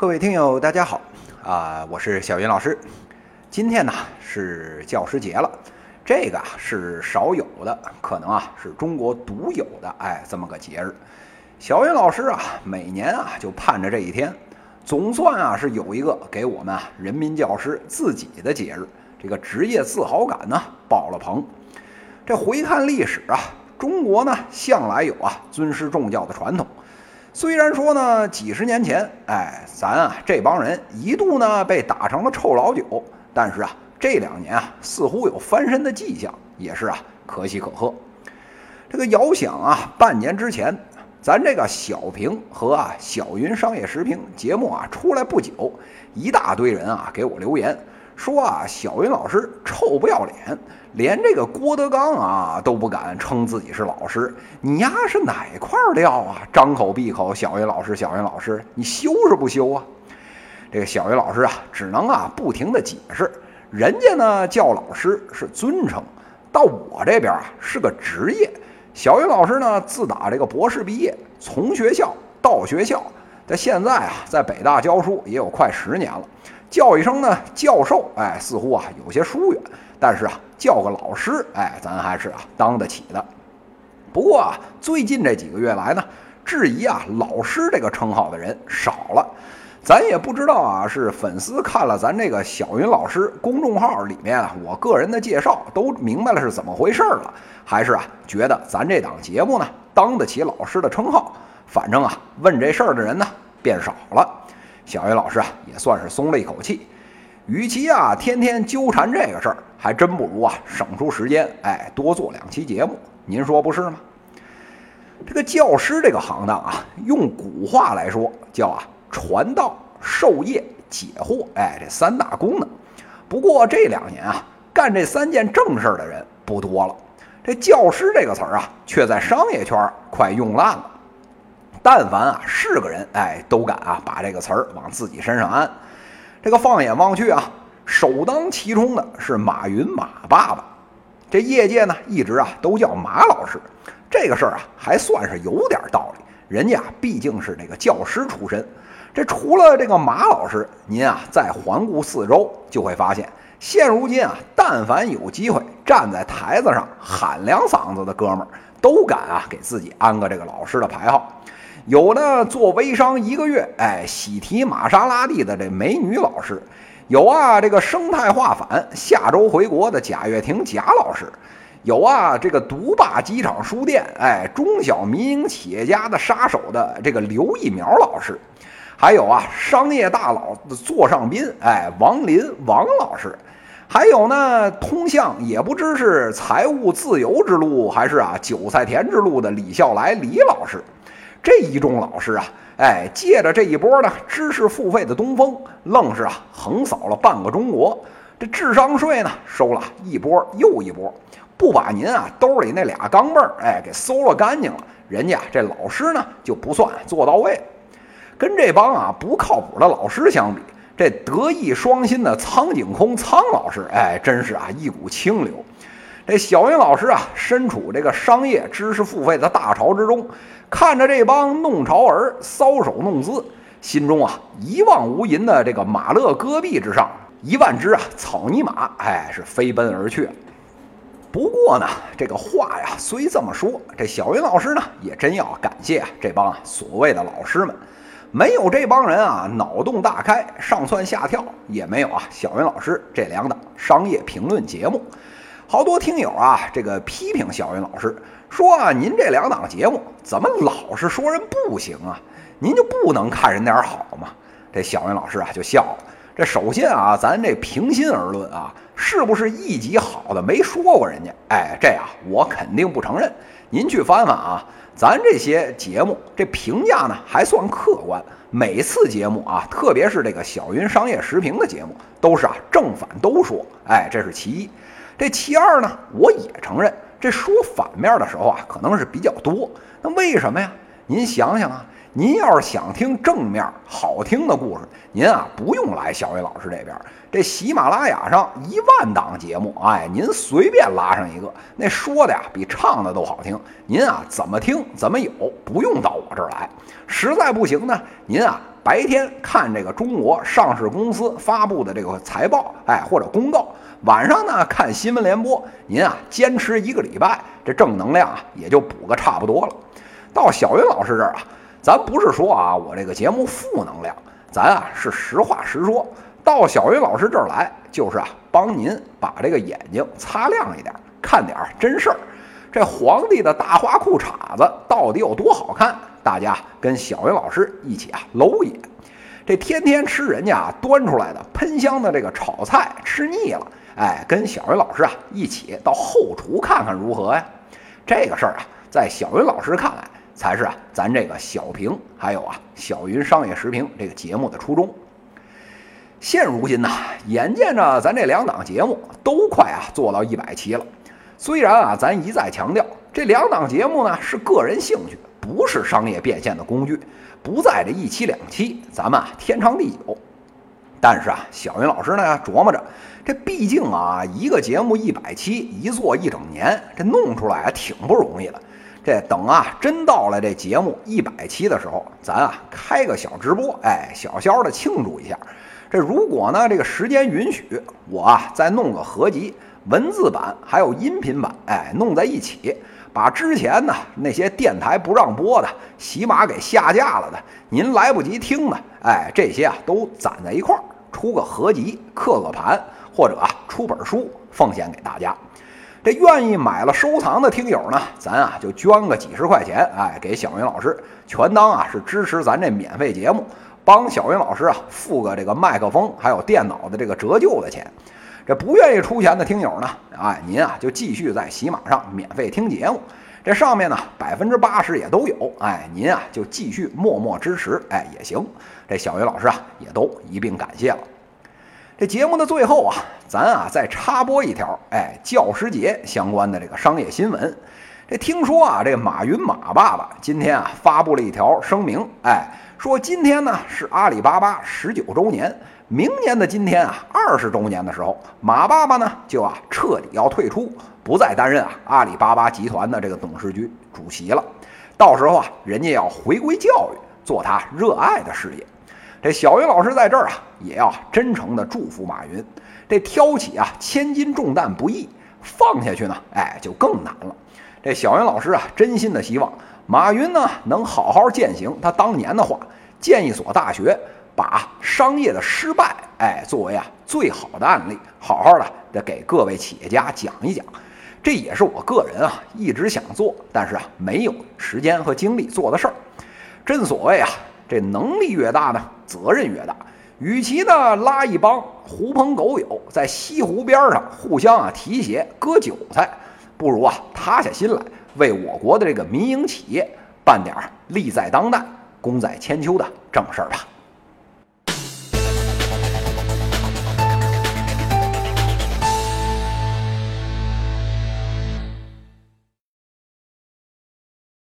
各位听友，大家好啊！我是小云老师。今天呢是教师节了，这个啊是少有的，可能啊是中国独有的，哎，这么个节日。小云老师啊，每年啊就盼着这一天，总算啊是有一个给我们啊人民教师自己的节日，这个职业自豪感呢爆了棚。这回看历史啊，中国呢向来有啊尊师重教的传统。虽然说呢，几十年前，哎，咱啊这帮人一度呢被打成了臭老九，但是啊这两年啊似乎有翻身的迹象，也是啊可喜可贺。这个遥想啊，半年之前，咱这个小平和啊小云商业时评节目啊出来不久，一大堆人啊给我留言。说啊，小云老师臭不要脸，连这个郭德纲啊都不敢称自己是老师。你丫是哪块料啊？张口闭口小云老师，小云老师，你羞是不羞啊？这个小云老师啊，只能啊不停的解释，人家呢叫老师是尊称，到我这边啊是个职业。小云老师呢，自打这个博士毕业，从学校到学校，在现在啊在北大教书也有快十年了。叫一声呢，教授，哎，似乎啊有些疏远，但是啊，叫个老师，哎，咱还是啊当得起的。不过啊，最近这几个月来呢，质疑啊老师这个称号的人少了。咱也不知道啊，是粉丝看了咱这个小云老师公众号里面啊我个人的介绍，都明白了是怎么回事了，还是啊觉得咱这档节目呢当得起老师的称号？反正啊，问这事儿的人呢变少了。小云老师啊，也算是松了一口气。与其啊天天纠缠这个事儿，还真不如啊省出时间，哎，多做两期节目。您说不是吗？这个教师这个行当啊，用古话来说，叫啊传道授业解惑，哎，这三大功能。不过这两年啊，干这三件正事儿的人不多了。这教师这个词儿啊，却在商业圈快用烂了。但凡啊是个人，哎，都敢啊把这个词儿往自己身上安。这个放眼望去啊，首当其冲的是马云马爸爸。这业界呢一直啊都叫马老师，这个事儿啊还算是有点道理。人家毕竟是这个教师出身。这除了这个马老师，您啊再环顾四周，就会发现，现如今啊，但凡有机会站在台子上喊两嗓子的哥们儿，都敢啊给自己安个这个老师的牌号。有呢，做微商一个月，哎，喜提玛莎拉蒂的这美女老师；有啊，这个生态化反，下周回国的贾跃亭贾老师；有啊，这个独霸机场书店，哎，中小民营企业家的杀手的这个刘一苗老师；还有啊，商业大佬的座上宾，哎，王林王老师；还有呢，通向也不知是财务自由之路，还是啊韭菜田之路的李笑来李老师。这一众老师啊，哎，借着这一波呢知识付费的东风，愣是啊横扫了半个中国。这智商税呢收了一波又一波，不把您啊兜里那俩钢镚儿哎给搜了干净了，人家这老师呢就不算做到位。跟这帮啊不靠谱的老师相比，这德艺双馨的苍井空苍老师，哎，真是啊一股清流。这小云老师啊，身处这个商业知识付费的大潮之中，看着这帮弄潮儿搔首弄姿，心中啊一望无垠的这个马勒戈壁之上，一万只啊草泥马，哎，是飞奔而去。不过呢，这个话呀虽这么说，这小云老师呢也真要感谢这帮所谓的老师们，没有这帮人啊脑洞大开、上蹿下跳，也没有啊小云老师这两档商业评论节目。好多听友啊，这个批评小云老师说啊，您这两档节目怎么老是说人不行啊？您就不能看人点好吗？这小云老师啊就笑了。这首先啊，咱这平心而论啊，是不是一集好的没说过人家？哎，这啊我肯定不承认。您去翻翻啊，咱这些节目这评价呢还算客观。每次节目啊，特别是这个小云商业时评的节目，都是啊正反都说。哎，这是其一。这其二呢，我也承认，这说反面的时候啊，可能是比较多。那为什么呀？您想想啊，您要是想听正面好听的故事，您啊不用来小伟老师这边。这喜马拉雅上一万档节目，哎，您随便拉上一个，那说的呀比唱的都好听。您啊怎么听怎么有，不用到我这儿来。实在不行呢，您啊。白天看这个中国上市公司发布的这个财报，哎，或者公告；晚上呢看新闻联播。您啊，坚持一个礼拜，这正能量啊也就补个差不多了。到小云老师这儿啊，咱不是说啊我这个节目负能量，咱啊是实话实说。到小云老师这儿来，就是啊帮您把这个眼睛擦亮一点，看点真事儿。这皇帝的大花裤衩子到底有多好看？大家跟小云老师一起啊搂一眼。这天天吃人家啊端出来的喷香的这个炒菜吃腻了，哎，跟小云老师啊一起到后厨看看如何呀？这个事儿啊，在小云老师看来，才是啊咱这个小平还有啊小云商业时评这个节目的初衷。现如今呢，眼见着咱这两档节目都快啊做到一百期了。虽然啊，咱一再强调这两档节目呢是个人兴趣，不是商业变现的工具，不在这一期两期，咱们啊天长地久。但是啊，小云老师呢琢磨着，这毕竟啊一个节目一百期，一做一整年，这弄出来啊挺不容易的。这等啊真到了这节目一百期的时候，咱啊开个小直播，哎，小小的庆祝一下。这如果呢这个时间允许，我啊再弄个合集。文字版还有音频版，哎，弄在一起，把之前呢那些电台不让播的、喜马给下架了的、您来不及听的，哎，这些啊都攒在一块儿，出个合集、刻个盘，或者啊出本书奉献给大家。这愿意买了收藏的听友呢，咱啊就捐个几十块钱，哎，给小云老师，全当啊是支持咱这免费节目，帮小云老师啊付个这个麦克风还有电脑的这个折旧的钱。这不愿意出钱的听友呢，哎，您啊就继续在喜马上免费听节目，这上面呢百分之八十也都有，哎，您啊就继续默默支持，哎也行。这小云老师啊也都一并感谢了。这节目的最后啊，咱啊再插播一条，哎，教师节相关的这个商业新闻。这听说啊，这马云马爸爸今天啊发布了一条声明，哎，说今天呢是阿里巴巴十九周年。明年的今天啊，二十周年的时候，马爸爸呢就啊彻底要退出，不再担任啊阿里巴巴集团的这个董事局主席了。到时候啊，人家要回归教育，做他热爱的事业。这小云老师在这儿啊，也要真诚的祝福马云。这挑起啊千斤重担不易，放下去呢，哎就更难了。这小云老师啊，真心的希望马云呢能好好践行他当年的话，建一所大学。把商业的失败，哎，作为啊最好的案例，好好的得给各位企业家讲一讲。这也是我个人啊一直想做，但是啊没有时间和精力做的事儿。正所谓啊，这能力越大呢，责任越大。与其呢拉一帮狐朋狗友在西湖边上互相啊提鞋割韭菜，不如啊塌下心来为我国的这个民营企业办点利在当代、功在千秋的正事儿吧。